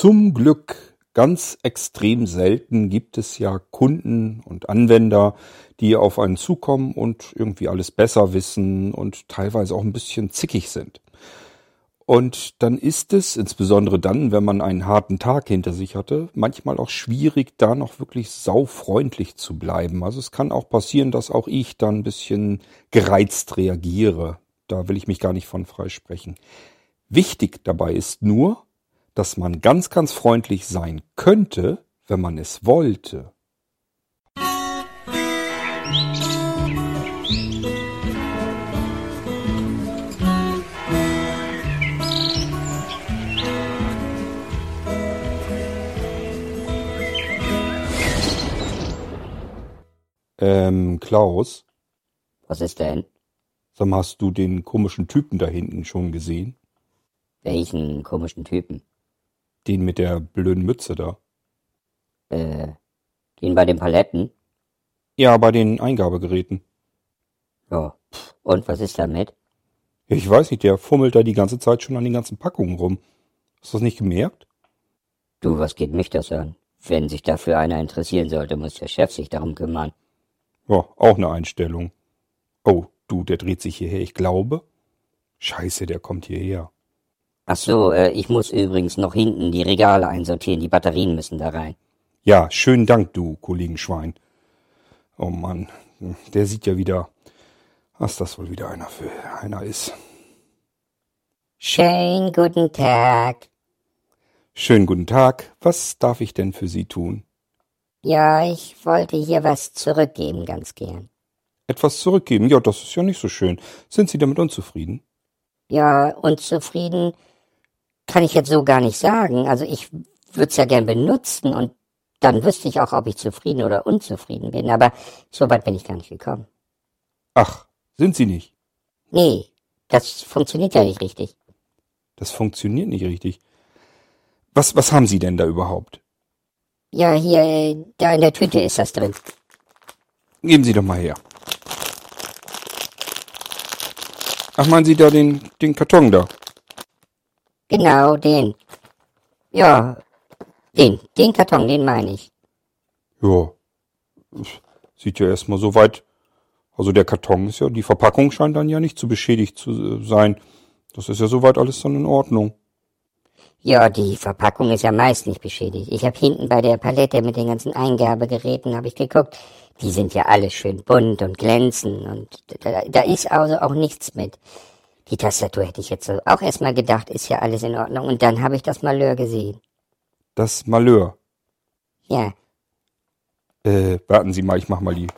Zum Glück, ganz extrem selten gibt es ja Kunden und Anwender, die auf einen zukommen und irgendwie alles besser wissen und teilweise auch ein bisschen zickig sind. Und dann ist es, insbesondere dann, wenn man einen harten Tag hinter sich hatte, manchmal auch schwierig, da noch wirklich saufreundlich zu bleiben. Also es kann auch passieren, dass auch ich dann ein bisschen gereizt reagiere. Da will ich mich gar nicht von freisprechen. Wichtig dabei ist nur, dass man ganz, ganz freundlich sein könnte, wenn man es wollte. Ähm, Klaus, Was ist denn? sag mal, hast du den komischen Typen da hinten schon gesehen? Welchen komischen Typen? Den mit der blöden Mütze da. Äh, den bei den Paletten? Ja, bei den Eingabegeräten. Ja. Und was ist damit? Ich weiß nicht, der fummelt da die ganze Zeit schon an den ganzen Packungen rum. Hast du das nicht gemerkt? Du, was geht mich das an? Wenn sich dafür einer interessieren sollte, muss der Chef sich darum kümmern. Ja, auch eine Einstellung. Oh, du, der dreht sich hierher, ich glaube. Scheiße, der kommt hierher. Ach so, äh, ich muss übrigens noch hinten die Regale einsortieren. Die Batterien müssen da rein. Ja, schönen Dank, du Kollegenschwein. Oh Mann, der sieht ja wieder, was das wohl wieder einer für einer ist. Schönen guten Tag. Schönen guten Tag. Was darf ich denn für Sie tun? Ja, ich wollte hier was zurückgeben, ganz gern. Etwas zurückgeben? Ja, das ist ja nicht so schön. Sind Sie damit unzufrieden? Ja, unzufrieden kann ich jetzt so gar nicht sagen. Also ich würde es ja gern benutzen und dann wüsste ich auch, ob ich zufrieden oder unzufrieden bin. Aber so weit bin ich gar nicht gekommen. Ach, sind Sie nicht? Nee, das funktioniert ja nicht richtig. Das funktioniert nicht richtig. Was, was haben Sie denn da überhaupt? Ja, hier, äh, da in der Tüte ist das drin. Geben Sie doch mal her. Ach, meinen Sie da den, den Karton da? Genau, den. Ja, den, den Karton, den meine ich. Ja. Sieht ja erstmal so weit. Also der Karton ist ja, die Verpackung scheint dann ja nicht zu beschädigt zu äh, sein. Das ist ja soweit alles dann in Ordnung. Ja, die Verpackung ist ja meist nicht beschädigt. Ich habe hinten bei der Palette mit den ganzen Eingabegeräten habe ich geguckt. Die sind ja alle schön bunt und glänzen und da, da ist also auch nichts mit. Die Tastatur hätte ich jetzt so auch erstmal gedacht, ist ja alles in Ordnung. Und dann habe ich das Malheur gesehen. Das Malheur. Ja, Äh, warten Sie mal, ich mach mal die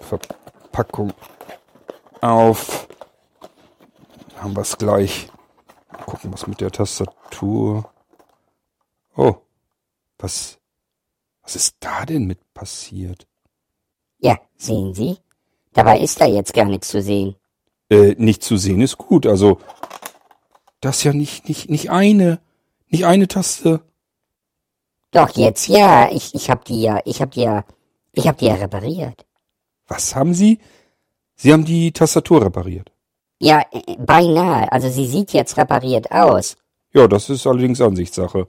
Verpackung auf. Haben wir's gleich. Mal gucken, was mit der Tastatur. Oh, was, was ist da denn mit passiert? ja, sehen Sie? Dabei ist da jetzt gar nichts zu sehen. Äh, nicht zu sehen ist gut. Also, das ist ja nicht, nicht, nicht eine, nicht eine Taste. Doch jetzt ja, ich, ich hab die ja, ich hab die ja, ich hab die ja repariert. Was haben Sie? Sie haben die Tastatur repariert. Ja, äh, beinahe. Also sie sieht jetzt repariert aus. Ja, das ist allerdings Ansichtssache.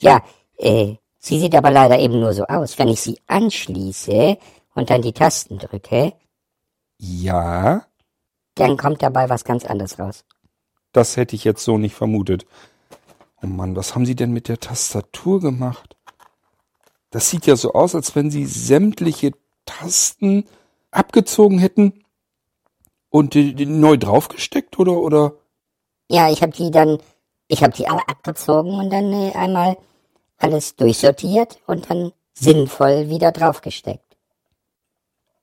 Ja, äh, sie sieht aber leider eben nur so aus. Wenn ich sie anschließe und dann die Tasten drücke, Ja, dann kommt dabei was ganz anderes raus. das hätte ich jetzt so nicht vermutet. Oh Mann, was haben Sie denn mit der Tastatur gemacht? Das sieht ja so aus, als wenn Sie sämtliche Tasten abgezogen hätten und die, die neu draufgesteckt, oder, oder? Ja, ich habe die dann, ich habe die alle abgezogen und dann äh, einmal alles durchsortiert und dann sinnvoll wieder draufgesteckt.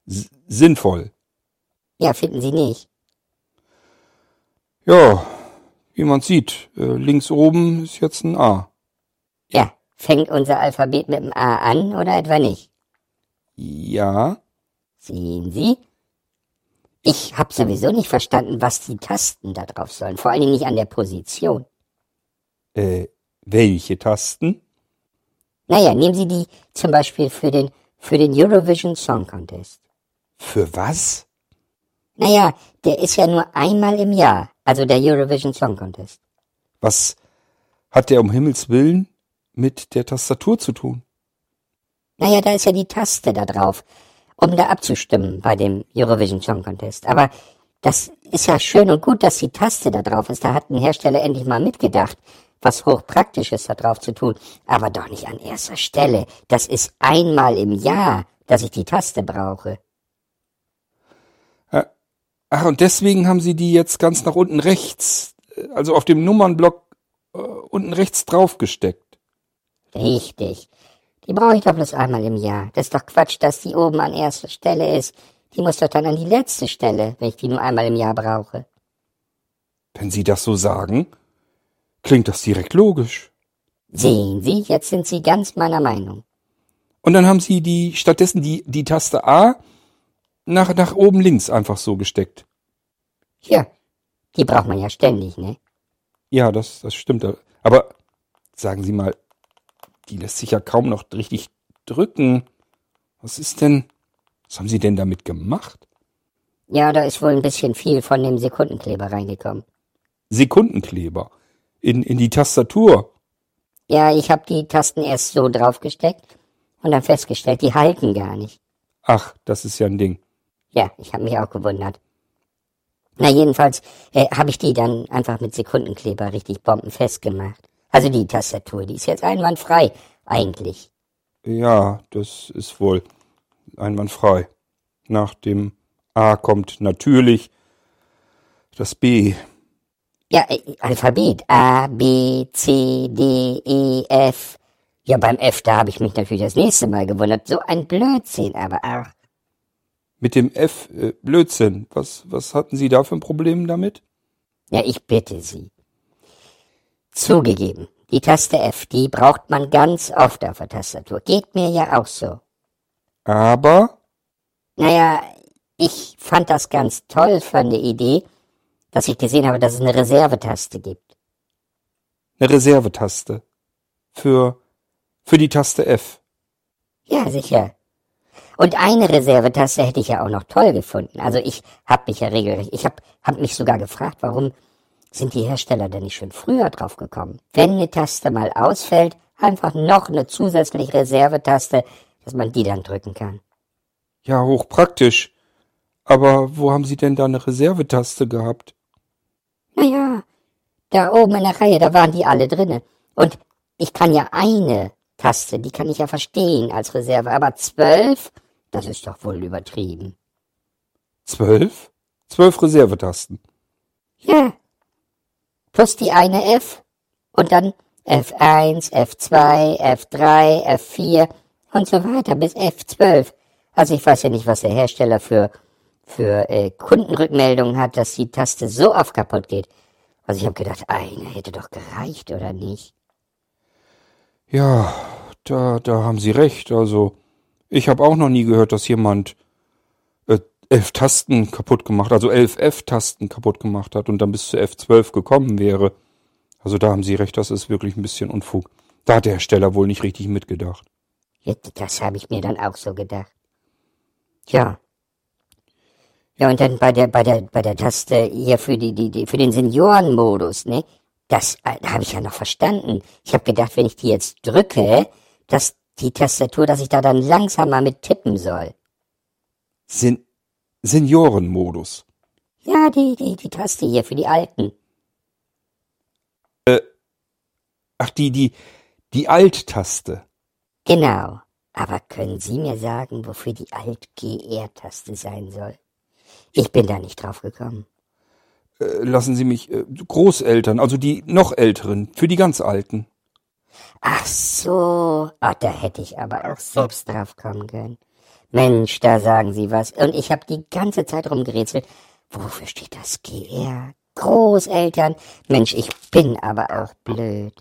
S sinnvoll. Ja, finden Sie nicht? Ja, wie man sieht, äh, links oben ist jetzt ein A. Ja, fängt unser Alphabet mit dem A an oder etwa nicht? Ja, Sehen Sie? Ich habe sowieso nicht verstanden, was die Tasten da drauf sollen. Vor allen Dingen nicht an der Position. äh, welche Tasten? Naja, nehmen Sie die zum Beispiel für den, für den Eurovision Song Contest. Für was? Naja, der ist ja nur einmal im Jahr, also der Eurovision Song Contest. Was, hat der um Himmels Willen mit der Tastatur zu tun? Naja, da ist ja die Taste da drauf, um da abzustimmen bei dem Eurovision Song Contest. Aber das ist ja schön und gut, dass die Taste da drauf ist. Da hat ein Hersteller endlich mal mitgedacht, was hochpraktisches da drauf zu tun. Aber doch nicht an erster Stelle. Das ist einmal im Jahr, dass ich die Taste brauche. Ach, und deswegen haben sie die jetzt ganz nach unten rechts, äh, also auf dem Nummernblock äh, unten rechts draufgesteckt. Richtig. Die brauche ich doch bloß einmal im Jahr. Das ist doch Quatsch, dass die oben an erster Stelle ist. Die muss doch dann an die letzte Stelle, wenn ich die nur einmal im Jahr brauche. Wenn Sie das so sagen, klingt das direkt logisch. Sehen Sie, jetzt sind Sie ganz meiner Meinung. Und dann haben Sie die stattdessen die, die Taste A nach, nach oben links einfach so gesteckt. Ja, die braucht man ja ständig, ne? Ja, das, das stimmt. Aber sagen Sie mal, die lässt sich ja kaum noch richtig drücken. Was ist denn, was haben Sie denn damit gemacht? Ja, da ist wohl ein bisschen viel von dem Sekundenkleber reingekommen. Sekundenkleber? In, in die Tastatur? Ja, ich habe die Tasten erst so draufgesteckt und dann festgestellt, die halten gar nicht. Ach, das ist ja ein Ding. Ja, ich habe mich auch gewundert. Na jedenfalls äh, habe ich die dann einfach mit Sekundenkleber richtig bombenfest gemacht. Also die Tastatur, die ist jetzt einwandfrei, eigentlich. Ja, das ist wohl einwandfrei. Nach dem A kommt natürlich das B. Ja, äh, Alphabet. A, B, C, D, E, F. Ja, beim F, da habe ich mich natürlich das nächste Mal gewundert. So ein Blödsinn, aber ach. Mit dem F, äh, Blödsinn. Was, was hatten Sie da für ein Problem damit? Ja, ich bitte Sie. Zugegeben, die Taste F, die braucht man ganz oft auf der Tastatur. Geht mir ja auch so. Aber? Naja, ich fand das ganz toll von der Idee, dass ich gesehen habe, dass es eine Reservetaste gibt. Eine Reservetaste. Für, für die Taste F. Ja, sicher. Und eine Reservetaste hätte ich ja auch noch toll gefunden. Also ich habe mich ja regelrecht, ich habe hab mich sogar gefragt, warum sind die Hersteller denn nicht schon früher drauf gekommen? Wenn eine Taste mal ausfällt, einfach noch eine zusätzliche Reservetaste, dass man die dann drücken kann. Ja, hochpraktisch. Aber wo haben Sie denn da eine Reservetaste gehabt? Naja, da oben in der Reihe, da waren die alle drinne. Und ich kann ja eine Taste, die kann ich ja verstehen als Reserve, aber zwölf, das ist doch wohl übertrieben. Zwölf? Zwölf Reservetasten. Ja. Plus die eine F und dann F1, F2, F3, F4 und so weiter bis F12. Also ich weiß ja nicht, was der Hersteller für, für äh, Kundenrückmeldungen hat, dass die Taste so oft kaputt geht. Also ich habe gedacht, eine hätte doch gereicht, oder nicht? Ja, da, da haben Sie recht. Also ich habe auch noch nie gehört, dass jemand äh, elf Tasten kaputt gemacht, also elf F-Tasten kaputt gemacht hat und dann bis zu F12 gekommen wäre. Also da haben Sie recht, das ist wirklich ein bisschen Unfug. Da hat der Hersteller wohl nicht richtig mitgedacht. Das habe ich mir dann auch so gedacht. Tja. Ja, und dann bei der, bei der, bei der Taste hier für die, die, die für den Seniorenmodus, ne? Das äh, habe ich ja noch verstanden. Ich habe gedacht, wenn ich die jetzt drücke, dass die Tastatur, dass ich da dann langsamer mit tippen soll. Sen Seniorenmodus. Ja, die, die, die Taste hier für die Alten. Äh, ach, die, die, die Alt-Taste. Genau. Aber können Sie mir sagen, wofür die Alt-GR-Taste sein soll? Ich bin da nicht drauf gekommen. Äh, lassen Sie mich, äh, Großeltern, also die noch älteren, für die ganz Alten. Ach so, ach, da hätte ich aber auch selbst drauf kommen können. Mensch, da sagen Sie was. Und ich habe die ganze Zeit rumgerätselt. Wofür steht das GR? Großeltern? Mensch, ich bin aber auch blöd.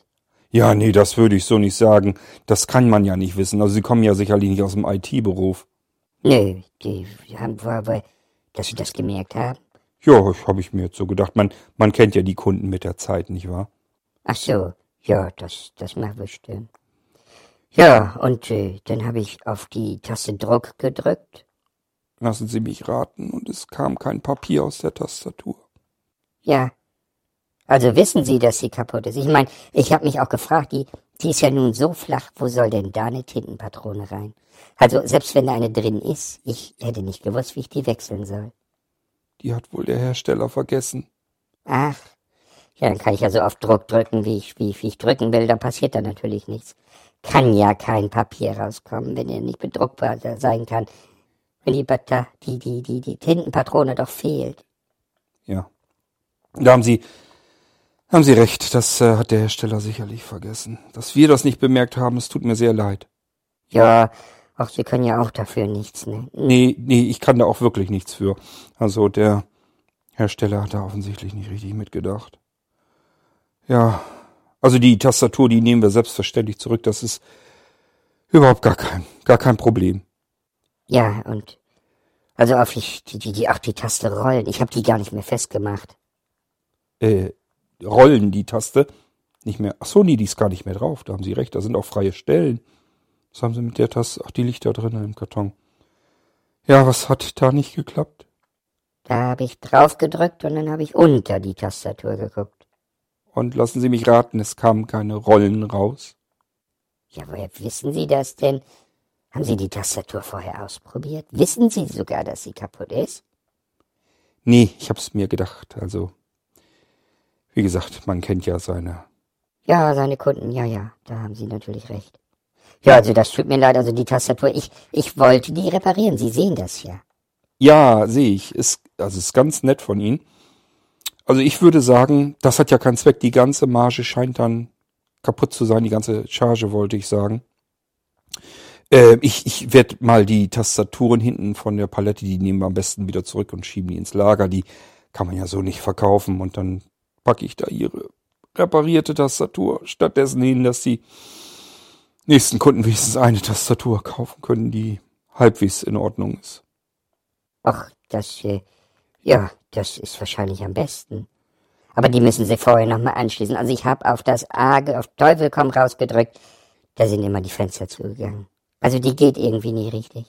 Ja, nee, das würde ich so nicht sagen. Das kann man ja nicht wissen. Also Sie kommen ja sicherlich nicht aus dem IT-Beruf. Nö, die haben wohl, dass Sie das gemerkt haben. Ja, habe ich mir jetzt so gedacht. Man, man kennt ja die Kunden mit der Zeit, nicht wahr? Ach so, ja, das, das mag bestimmt. Ja, und äh, dann habe ich auf die Taste Druck gedrückt. Lassen Sie mich raten, und es kam kein Papier aus der Tastatur. Ja. Also wissen Sie, dass sie kaputt ist? Ich meine, ich habe mich auch gefragt, die, die ist ja nun so flach, wo soll denn da eine Tintenpatrone rein? Also selbst wenn da eine drin ist, ich hätte nicht gewusst, wie ich die wechseln soll. Die hat wohl der Hersteller vergessen. Ach, ja, dann kann ich ja so oft Druck drücken, wie ich, wie, wie ich drücken will, dann passiert da natürlich nichts. Kann ja kein Papier rauskommen, wenn er nicht bedruckbar sein kann. Wenn die, die, die, die, die Tintenpatrone doch fehlt. Ja. Da haben Sie haben Sie recht, das äh, hat der Hersteller sicherlich vergessen. Dass wir das nicht bemerkt haben, es tut mir sehr leid. Ja, ach, Sie können ja auch dafür nichts, ne? Nee, nee, ich kann da auch wirklich nichts für. Also der Hersteller hat da offensichtlich nicht richtig mitgedacht. Ja, also die Tastatur, die nehmen wir selbstverständlich zurück. Das ist überhaupt gar kein, gar kein Problem. Ja, und also auf die, die, die, auch die Taste rollen. Ich habe die gar nicht mehr festgemacht. Äh, rollen die Taste nicht mehr. Ach so, nee, die ist gar nicht mehr drauf. Da haben Sie recht. Da sind auch freie Stellen. Was haben Sie mit der Taste? Ach, die liegt da drin im Karton. Ja, was hat da nicht geklappt? Da habe ich drauf gedrückt und dann habe ich unter die Tastatur geguckt. Und lassen Sie mich raten, es kamen keine Rollen raus. Ja, woher wissen Sie das denn? Haben Sie die Tastatur vorher ausprobiert? Wissen Sie sogar, dass sie kaputt ist? Nee, ich hab's mir gedacht. Also, wie gesagt, man kennt ja seine. Ja, seine Kunden, ja, ja, da haben Sie natürlich recht. Ja, also das tut mir leid, also die Tastatur, ich, ich wollte die reparieren, Sie sehen das ja. Ja, sehe ich. Ist, also ist ganz nett von Ihnen. Also ich würde sagen, das hat ja keinen Zweck. Die ganze Marge scheint dann kaputt zu sein, die ganze Charge wollte ich sagen. Äh, ich ich werde mal die Tastaturen hinten von der Palette, die nehmen wir am besten wieder zurück und schieben die ins Lager. Die kann man ja so nicht verkaufen und dann packe ich da ihre reparierte Tastatur stattdessen hin, dass die nächsten Kunden wenigstens eine Tastatur kaufen können, die halbwegs in Ordnung ist. Ach, das, äh, ja, das ist wahrscheinlich am besten. Aber die müssen sie vorher nochmal anschließen. Also ich habe auf das A, auf Teufel komm rausgedrückt, da sind immer die Fenster zugegangen. Also die geht irgendwie nie richtig.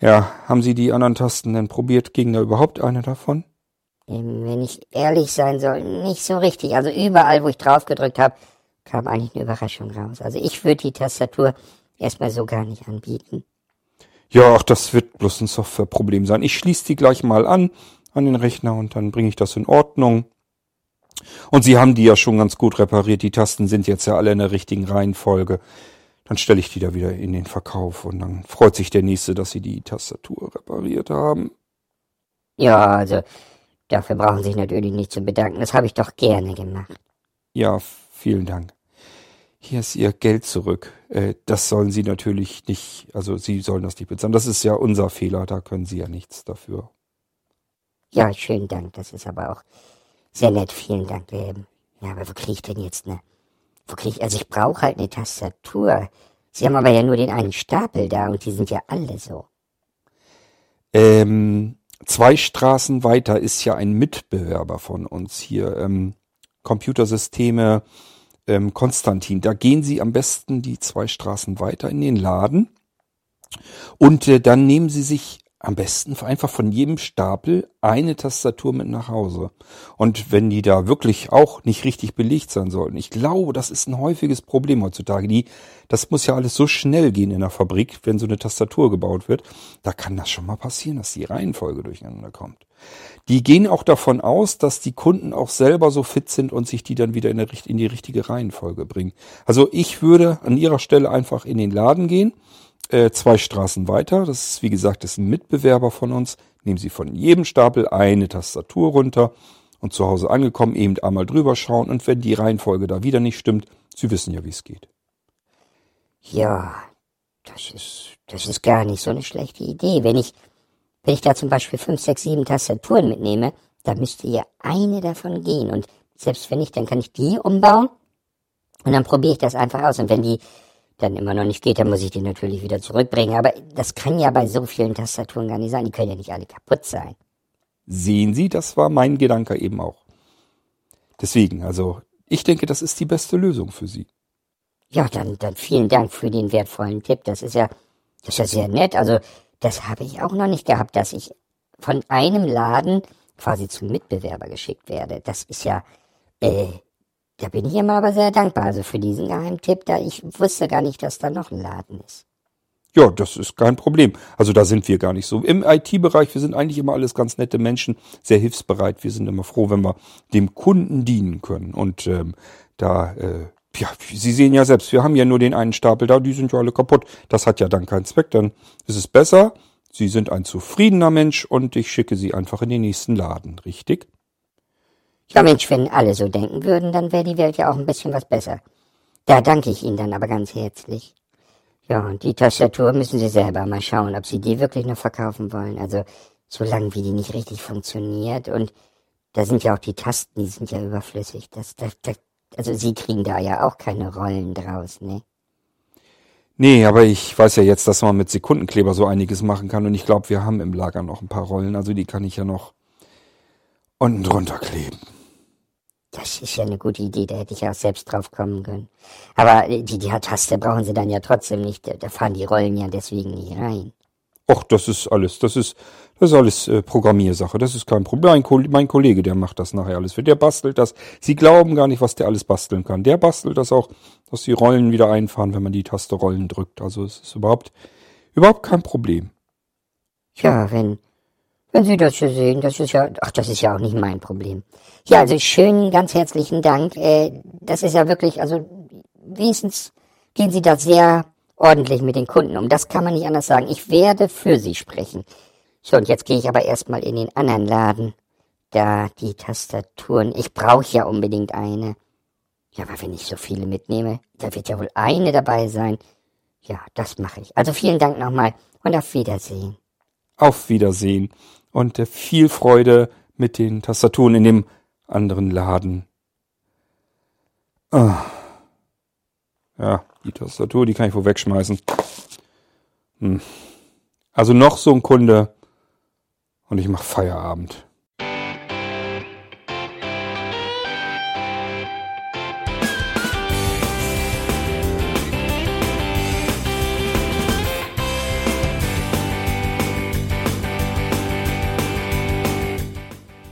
Ja, haben Sie die anderen Tasten denn probiert? Ging da überhaupt eine davon? Wenn ich ehrlich sein soll, nicht so richtig. Also überall, wo ich drauf gedrückt habe, kam eigentlich eine Überraschung raus. Also ich würde die Tastatur erstmal so gar nicht anbieten. Ja, ach, das wird bloß ein Softwareproblem sein. Ich schließe die gleich mal an, an den Rechner und dann bringe ich das in Ordnung. Und Sie haben die ja schon ganz gut repariert. Die Tasten sind jetzt ja alle in der richtigen Reihenfolge. Dann stelle ich die da wieder in den Verkauf und dann freut sich der Nächste, dass Sie die Tastatur repariert haben. Ja, also Dafür brauchen Sie sich natürlich nicht zu bedanken. Das habe ich doch gerne gemacht. Ja, vielen Dank. Hier ist Ihr Geld zurück. Äh, das sollen Sie natürlich nicht, also Sie sollen das nicht bezahlen. Das ist ja unser Fehler, da können Sie ja nichts dafür. Ja, schönen Dank. Das ist aber auch sehr nett. Vielen Dank. Ähm, ja, aber wo kriege ich denn jetzt eine? Wo kriege ich? Also ich brauche halt eine Tastatur. Sie haben aber ja nur den einen Stapel da und die sind ja alle so. Ähm, zwei Straßen weiter ist ja ein Mitbewerber von uns hier, ähm, Computersysteme ähm, Konstantin. Da gehen Sie am besten die zwei Straßen weiter in den Laden und äh, dann nehmen Sie sich am besten einfach von jedem Stapel eine Tastatur mit nach Hause. Und wenn die da wirklich auch nicht richtig belegt sein sollten, ich glaube, das ist ein häufiges Problem heutzutage. Die, das muss ja alles so schnell gehen in der Fabrik, wenn so eine Tastatur gebaut wird. Da kann das schon mal passieren, dass die Reihenfolge durcheinander kommt. Die gehen auch davon aus, dass die Kunden auch selber so fit sind und sich die dann wieder in, der, in die richtige Reihenfolge bringen. Also ich würde an ihrer Stelle einfach in den Laden gehen äh, zwei Straßen weiter. Das ist, wie gesagt, ist ein Mitbewerber von uns. Nehmen Sie von jedem Stapel eine Tastatur runter und zu Hause angekommen eben einmal drüber schauen und wenn die Reihenfolge da wieder nicht stimmt, Sie wissen ja, wie es geht. Ja, das ist, das ist gar nicht so eine schlechte Idee. Wenn ich, wenn ich da zum Beispiel fünf, sechs, sieben Tastaturen mitnehme, dann müsste ja eine davon gehen. Und selbst wenn nicht, dann kann ich die umbauen und dann probiere ich das einfach aus. Und wenn die dann immer noch nicht geht, dann muss ich die natürlich wieder zurückbringen. Aber das kann ja bei so vielen Tastaturen gar nicht sein. Die können ja nicht alle kaputt sein. Sehen Sie, das war mein Gedanke eben auch. Deswegen, also ich denke, das ist die beste Lösung für Sie. Ja, dann, dann vielen Dank für den wertvollen Tipp. Das ist ja, das ist ja sehr nett. Also das habe ich auch noch nicht gehabt, dass ich von einem Laden quasi zum Mitbewerber geschickt werde. Das ist ja, äh, da bin ich immer aber sehr dankbar, also für diesen Geheimtipp, da ich wusste gar nicht, dass da noch ein Laden ist. Ja, das ist kein Problem. Also da sind wir gar nicht so. Im IT-Bereich, wir sind eigentlich immer alles ganz nette Menschen, sehr hilfsbereit. Wir sind immer froh, wenn wir dem Kunden dienen können. Und ähm, da, äh, ja, Sie sehen ja selbst, wir haben ja nur den einen Stapel da, die sind ja alle kaputt. Das hat ja dann keinen Zweck. Dann ist es besser, Sie sind ein zufriedener Mensch und ich schicke Sie einfach in den nächsten Laden, richtig? Ja Mensch, wenn alle so denken würden, dann wäre die Welt ja auch ein bisschen was besser. Da danke ich Ihnen dann aber ganz herzlich. Ja, und die Tastatur müssen Sie selber mal schauen, ob Sie die wirklich noch verkaufen wollen. Also, solange wie die nicht richtig funktioniert und da sind ja auch die Tasten, die sind ja überflüssig. Das, das, das, also Sie kriegen da ja auch keine Rollen draus, ne? Nee, aber ich weiß ja jetzt, dass man mit Sekundenkleber so einiges machen kann und ich glaube, wir haben im Lager noch ein paar Rollen, also die kann ich ja noch unten drunter kleben. Das ist ja eine gute Idee, da hätte ich ja auch selbst drauf kommen können. Aber die, die Taste brauchen sie dann ja trotzdem nicht, da fahren die Rollen ja deswegen nicht rein. Och, das ist alles, das ist, das ist alles äh, Programmiersache, das ist kein Problem. Mein, mein Kollege, der macht das nachher alles für, der bastelt das. Sie glauben gar nicht, was der alles basteln kann. Der bastelt das auch, dass die Rollen wieder einfahren, wenn man die Taste Rollen drückt. Also es ist überhaupt, überhaupt kein Problem. Ja, wenn, wenn Sie das so sehen, das ist ja, ach, das ist ja auch nicht mein Problem. Ja, also schönen, ganz herzlichen Dank. Äh, das ist ja wirklich, also wenigstens gehen Sie da sehr ordentlich mit den Kunden um. Das kann man nicht anders sagen. Ich werde für Sie sprechen. So, und jetzt gehe ich aber erstmal in den anderen Laden. Da die Tastaturen. Ich brauche ja unbedingt eine. Ja, aber wenn ich so viele mitnehme, da wird ja wohl eine dabei sein. Ja, das mache ich. Also vielen Dank nochmal und auf Wiedersehen. Auf Wiedersehen und äh, viel Freude mit den Tastaturen in dem anderen Laden. Ah. Ja, die Tastatur, die kann ich wohl wegschmeißen. Hm. Also noch so ein Kunde und ich mache Feierabend.